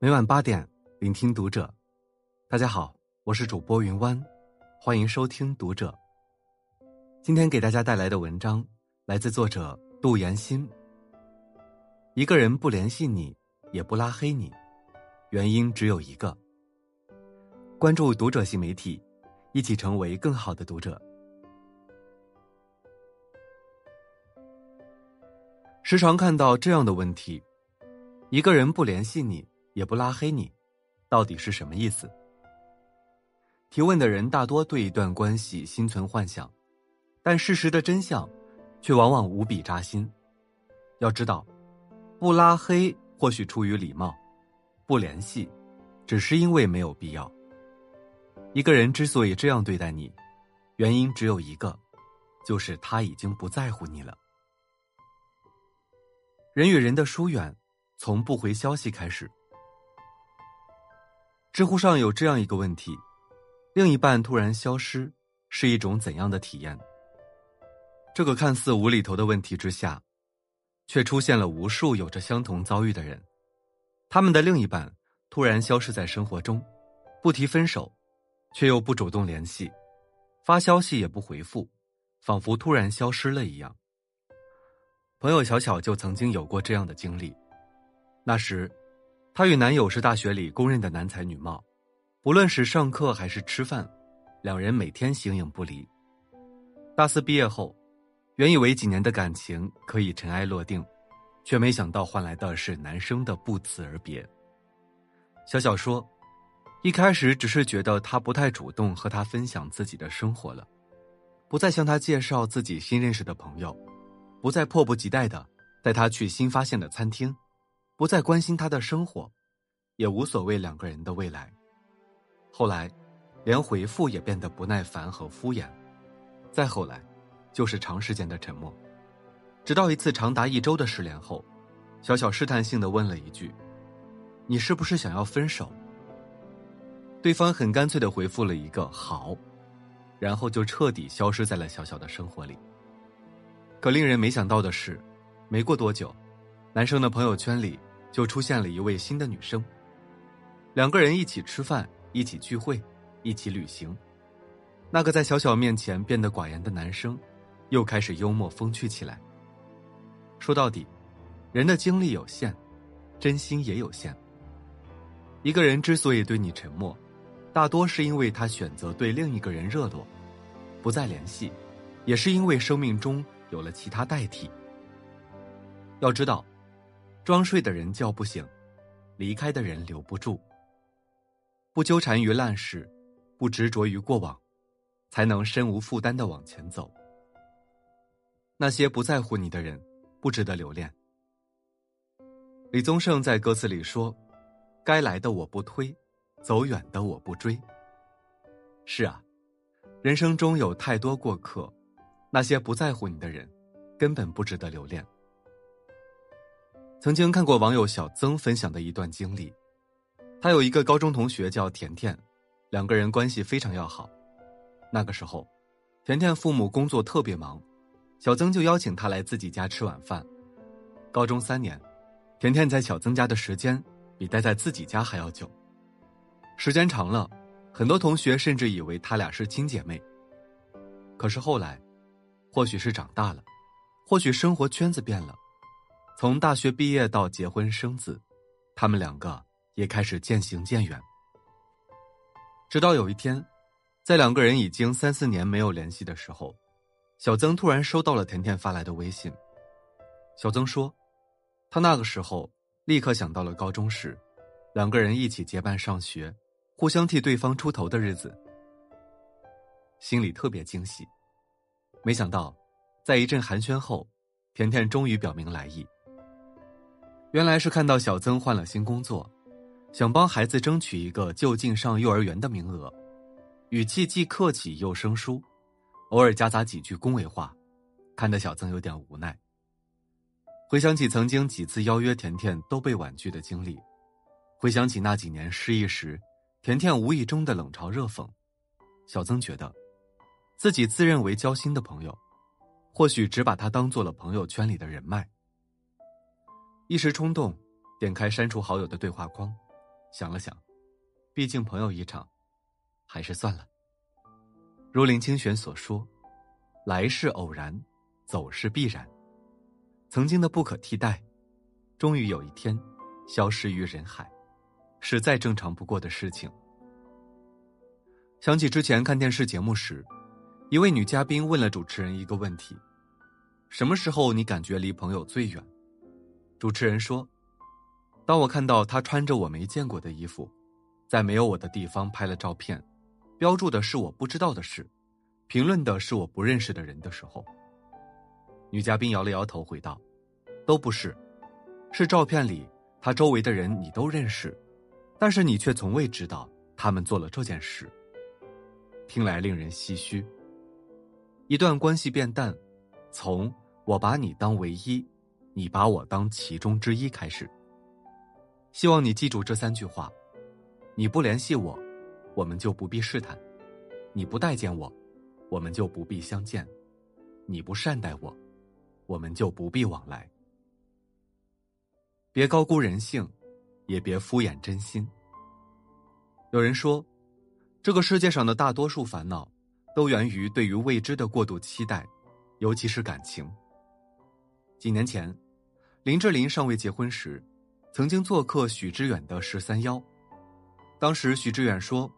每晚八点，聆听读者。大家好，我是主播云湾，欢迎收听读者。今天给大家带来的文章来自作者杜岩新。一个人不联系你，也不拉黑你，原因只有一个。关注读者新媒体，一起成为更好的读者。时常看到这样的问题：一个人不联系你。也不拉黑你，到底是什么意思？提问的人大多对一段关系心存幻想，但事实的真相却往往无比扎心。要知道，不拉黑或许出于礼貌，不联系只是因为没有必要。一个人之所以这样对待你，原因只有一个，就是他已经不在乎你了。人与人的疏远，从不回消息开始。知乎上有这样一个问题：另一半突然消失是一种怎样的体验？这个看似无厘头的问题之下，却出现了无数有着相同遭遇的人。他们的另一半突然消失在生活中，不提分手，却又不主动联系，发消息也不回复，仿佛突然消失了一样。朋友小巧就曾经有过这样的经历，那时。她与男友是大学里公认的男才女貌，不论是上课还是吃饭，两人每天形影不离。大四毕业后，原以为几年的感情可以尘埃落定，却没想到换来的是男生的不辞而别。小小说，一开始只是觉得他不太主动和他分享自己的生活了，不再向他介绍自己新认识的朋友，不再迫不及待的带他去新发现的餐厅。不再关心他的生活，也无所谓两个人的未来。后来，连回复也变得不耐烦和敷衍。再后来，就是长时间的沉默。直到一次长达一周的失联后，小小试探性的问了一句：“你是不是想要分手？”对方很干脆的回复了一个“好”，然后就彻底消失在了小小的生活里。可令人没想到的是，没过多久，男生的朋友圈里。就出现了一位新的女生，两个人一起吃饭，一起聚会，一起旅行。那个在小小面前变得寡言的男生，又开始幽默风趣起来。说到底，人的精力有限，真心也有限。一个人之所以对你沉默，大多是因为他选择对另一个人热络，不再联系，也是因为生命中有了其他代替。要知道。装睡的人叫不醒，离开的人留不住。不纠缠于烂事，不执着于过往，才能身无负担的往前走。那些不在乎你的人，不值得留恋。李宗盛在歌词里说：“该来的我不推，走远的我不追。”是啊，人生中有太多过客，那些不在乎你的人，根本不值得留恋。曾经看过网友小曾分享的一段经历，他有一个高中同学叫甜甜，两个人关系非常要好。那个时候，甜甜父母工作特别忙，小曾就邀请他来自己家吃晚饭。高中三年，甜甜在小曾家的时间比待在自己家还要久。时间长了，很多同学甚至以为他俩是亲姐妹。可是后来，或许是长大了，或许生活圈子变了。从大学毕业到结婚生子，他们两个也开始渐行渐远。直到有一天，在两个人已经三四年没有联系的时候，小曾突然收到了甜甜发来的微信。小曾说，他那个时候立刻想到了高中时，两个人一起结伴上学，互相替对方出头的日子，心里特别惊喜。没想到，在一阵寒暄后，甜甜终于表明来意。原来是看到小曾换了新工作，想帮孩子争取一个就近上幼儿园的名额，语气既客气又生疏，偶尔夹杂几句恭维话，看得小曾有点无奈。回想起曾经几次邀约甜甜都被婉拒的经历，回想起那几年失意时，甜甜无意中的冷嘲热讽，小曾觉得，自己自认为交心的朋友，或许只把他当做了朋友圈里的人脉。一时冲动，点开删除好友的对话框，想了想，毕竟朋友一场，还是算了。如林清玄所说：“来是偶然，走是必然。曾经的不可替代，终于有一天消失于人海，是再正常不过的事情。”想起之前看电视节目时，一位女嘉宾问了主持人一个问题：“什么时候你感觉离朋友最远？”主持人说：“当我看到他穿着我没见过的衣服，在没有我的地方拍了照片，标注的是我不知道的事，评论的是我不认识的人的时候。”女嘉宾摇了摇头，回道：“都不是，是照片里他周围的人你都认识，但是你却从未知道他们做了这件事。”听来令人唏嘘。一段关系变淡，从我把你当唯一，你把我当其中之一开始。希望你记住这三句话：你不联系我，我们就不必试探；你不待见我，我们就不必相见；你不善待我，我们就不必往来。别高估人性，也别敷衍真心。有人说。这个世界上的大多数烦恼，都源于对于未知的过度期待，尤其是感情。几年前，林志玲尚未结婚时，曾经做客许知远的十三邀。当时许知远说：“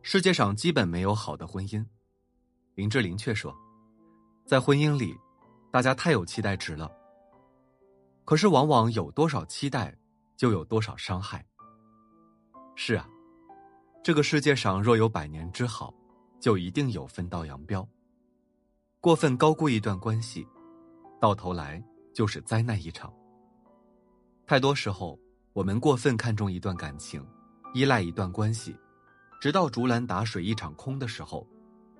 世界上基本没有好的婚姻。”林志玲却说：“在婚姻里，大家太有期待值了。可是往往有多少期待，就有多少伤害。”是啊。这个世界上若有百年之好，就一定有分道扬镳。过分高估一段关系，到头来就是灾难一场。太多时候，我们过分看重一段感情，依赖一段关系，直到竹篮打水一场空的时候，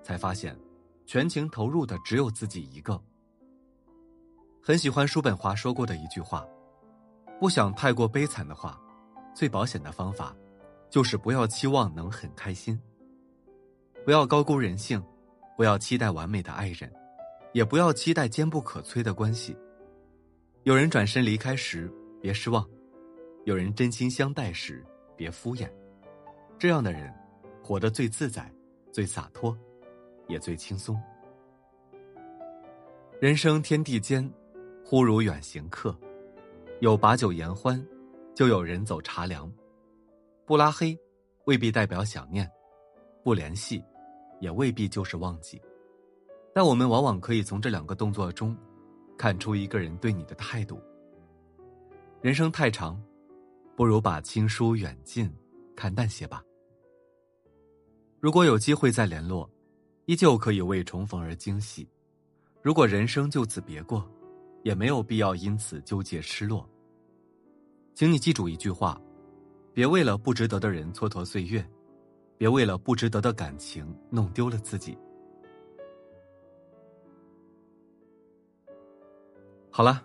才发现，全情投入的只有自己一个。很喜欢叔本华说过的一句话：“不想太过悲惨的话，最保险的方法。”就是不要期望能很开心，不要高估人性，不要期待完美的爱人，也不要期待坚不可摧的关系。有人转身离开时，别失望；有人真心相待时，别敷衍。这样的人，活得最自在、最洒脱，也最轻松。人生天地间，忽如远行客，有把酒言欢，就有人走茶凉。不拉黑，未必代表想念；不联系，也未必就是忘记。但我们往往可以从这两个动作中，看出一个人对你的态度。人生太长，不如把亲疏远近看淡些吧。如果有机会再联络，依旧可以为重逢而惊喜；如果人生就此别过，也没有必要因此纠结失落。请你记住一句话。别为了不值得的人蹉跎岁月，别为了不值得的感情弄丢了自己。好了，